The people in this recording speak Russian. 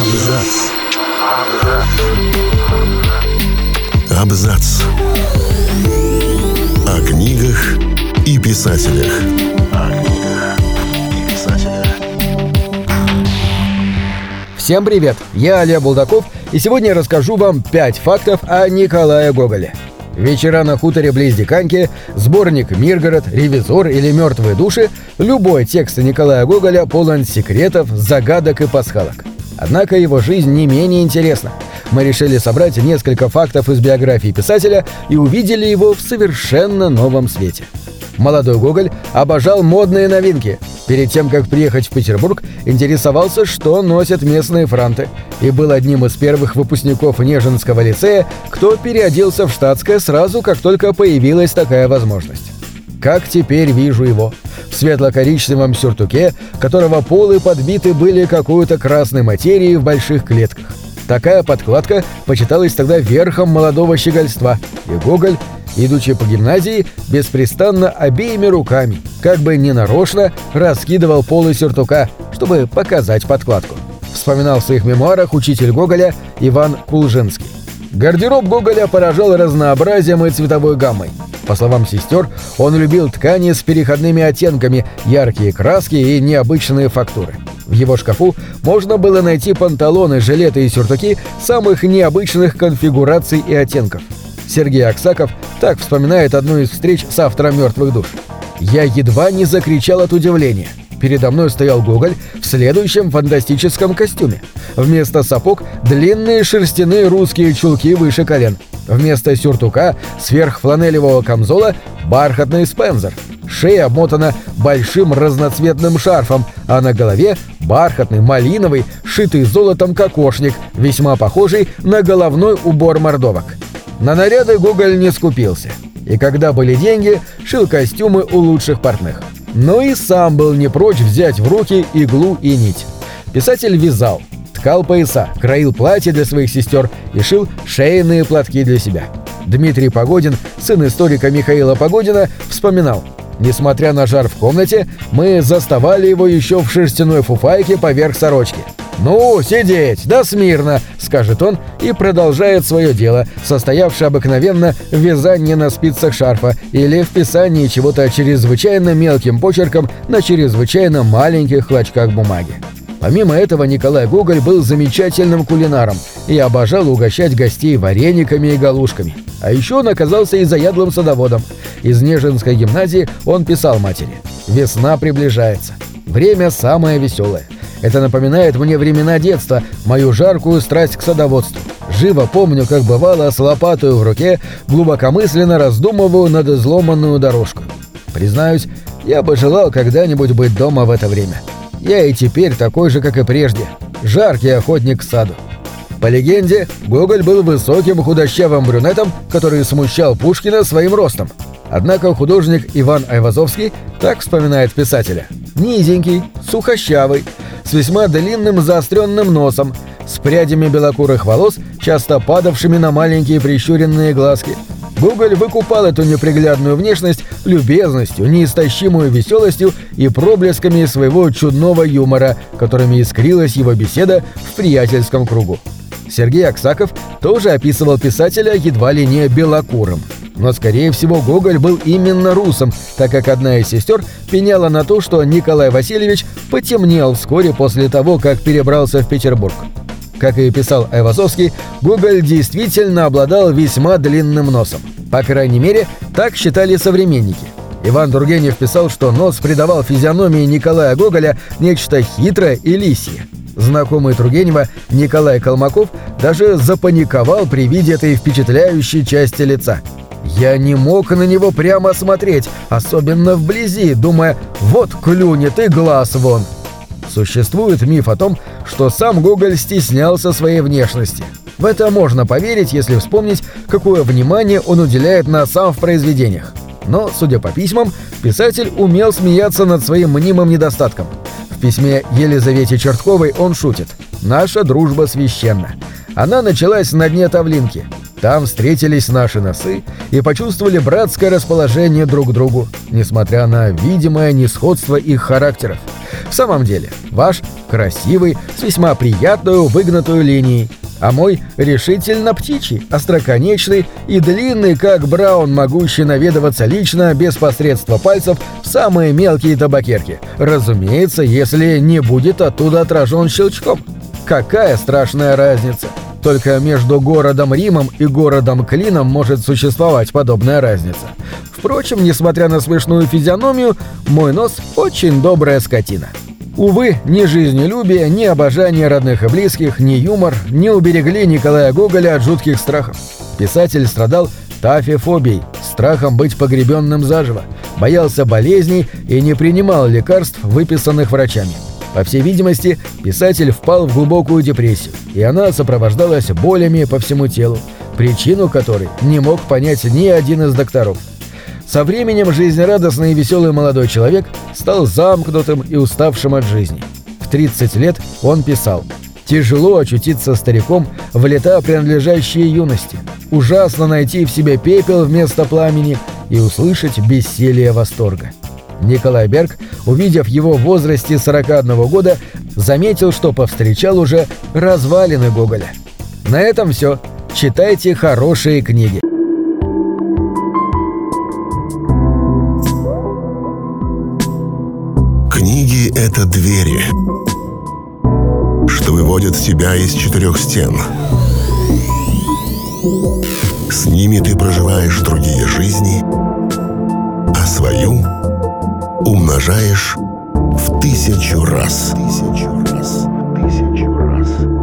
Абзац. Абзац. О книгах и писателях. Всем привет! Я Олег Булдаков, и сегодня я расскажу вам 5 фактов о Николае Гоголе. Вечера на хуторе близ Диканьки, сборник «Миргород», «Ревизор» или «Мертвые души» — любой текст Николая Гоголя полон секретов, загадок и пасхалок. Однако его жизнь не менее интересна. Мы решили собрать несколько фактов из биографии писателя и увидели его в совершенно новом свете. Молодой Гоголь обожал модные новинки. Перед тем, как приехать в Петербург, интересовался, что носят местные франты, и был одним из первых выпускников Нежинского лицея, кто переоделся в штатское сразу, как только появилась такая возможность. Как теперь вижу его. В светло-коричневом сюртуке, которого полы подбиты были какой-то красной материей в больших клетках. Такая подкладка почиталась тогда верхом молодого щегольства, и Гоголь, идучи по гимназии, беспрестанно обеими руками, как бы ненарочно, раскидывал полы сюртука, чтобы показать подкладку. Вспоминал в своих мемуарах учитель Гоголя Иван Кулжинский. Гардероб Гоголя поражал разнообразием и цветовой гаммой. По словам сестер, он любил ткани с переходными оттенками, яркие краски и необычные фактуры. В его шкафу можно было найти панталоны, жилеты и сюртуки самых необычных конфигураций и оттенков. Сергей Аксаков так вспоминает одну из встреч с автором «Мертвых душ». «Я едва не закричал от удивления. Передо мной стоял Гоголь в следующем фантастическом костюме. Вместо сапог – длинные шерстяные русские чулки выше колен. Вместо сюртука сверхфланелевого камзола – бархатный спензер. Шея обмотана большим разноцветным шарфом, а на голове – бархатный, малиновый, шитый золотом кокошник, весьма похожий на головной убор мордовок. На наряды Гоголь не скупился. И когда были деньги, шил костюмы у лучших портных. Но и сам был не прочь взять в руки иглу и нить. Писатель вязал, ткал пояса, краил платья для своих сестер и шил шейные платки для себя. Дмитрий Погодин, сын историка Михаила Погодина, вспоминал Несмотря на жар в комнате, мы заставали его еще в шерстяной фуфайке поверх сорочки. «Ну, сидеть, да смирно!» — скажет он и продолжает свое дело, состоявшее обыкновенно в вязании на спицах шарфа или в писании чего-то чрезвычайно мелким почерком на чрезвычайно маленьких клочках бумаги. Помимо этого, Николай Гоголь был замечательным кулинаром и обожал угощать гостей варениками и галушками. А еще он оказался и заядлым садоводом. Из Нежинской гимназии он писал матери «Весна приближается. Время самое веселое. Это напоминает мне времена детства, мою жаркую страсть к садоводству. Живо помню, как бывало, с лопатой в руке глубокомысленно раздумываю над изломанную дорожку. Признаюсь, я бы желал когда-нибудь быть дома в это время. Я и теперь такой же, как и прежде. Жаркий охотник к саду. По легенде, Гоголь был высоким худощавым брюнетом, который смущал Пушкина своим ростом. Однако художник Иван Айвазовский так вспоминает писателя. Низенький, сухощавый, с весьма длинным заостренным носом, с прядями белокурых волос, часто падавшими на маленькие прищуренные глазки. Гоголь выкупал эту неприглядную внешность любезностью, неистощимую веселостью и проблесками своего чудного юмора, которыми искрилась его беседа в приятельском кругу. Сергей Аксаков тоже описывал писателя едва ли не белокурым. Но, скорее всего, Гоголь был именно русом, так как одна из сестер пеняла на то, что Николай Васильевич потемнел вскоре после того, как перебрался в Петербург. Как и писал Айвазовский, Гоголь действительно обладал весьма длинным носом. По крайней мере, так считали современники. Иван Тургенев писал, что нос придавал физиономии Николая Гоголя нечто хитрое и лисье. Знакомый Тургенева Николай Колмаков даже запаниковал при виде этой впечатляющей части лица. Я не мог на него прямо смотреть, особенно вблизи, думая «вот клюнет и глаз вон». Существует миф о том, что сам Гоголь стеснялся своей внешности. В это можно поверить, если вспомнить, какое внимание он уделяет на сам в произведениях. Но, судя по письмам, писатель умел смеяться над своим мнимым недостатком. В письме Елизавете Чертковой он шутит «Наша дружба священна». Она началась на дне Тавлинки. Там встретились наши носы и почувствовали братское расположение друг к другу, несмотря на видимое несходство их характеров. В самом деле, ваш красивый, с весьма приятную выгнутую линией, а мой решительно птичий, остроконечный и длинный, как Браун, могущий наведываться лично, без посредства пальцев, в самые мелкие табакерки. Разумеется, если не будет оттуда отражен щелчком. Какая страшная разница! Только между городом Римом и городом Клином может существовать подобная разница. Впрочем, несмотря на смешную физиономию, мой нос очень добрая скотина. Увы, ни жизнелюбие, ни обожание родных и близких, ни юмор не уберегли Николая Гоголя от жутких страхов. Писатель страдал тафифобией, страхом быть погребенным заживо, боялся болезней и не принимал лекарств, выписанных врачами. По всей видимости, писатель впал в глубокую депрессию, и она сопровождалась болями по всему телу, причину которой не мог понять ни один из докторов. Со временем жизнерадостный и веселый молодой человек стал замкнутым и уставшим от жизни. В 30 лет он писал «Тяжело очутиться стариком в лета, принадлежащие юности. Ужасно найти в себе пепел вместо пламени и услышать бессилие восторга». Николай Берг, увидев его в возрасте 41 года, заметил, что повстречал уже развалины Гоголя. На этом все. Читайте хорошие книги. Книги — это двери, что выводят тебя из четырех стен. С ними ты проживаешь другие жизни, а свою — уважаешь в тысячу раз. Тысячу раз. В тысячу раз.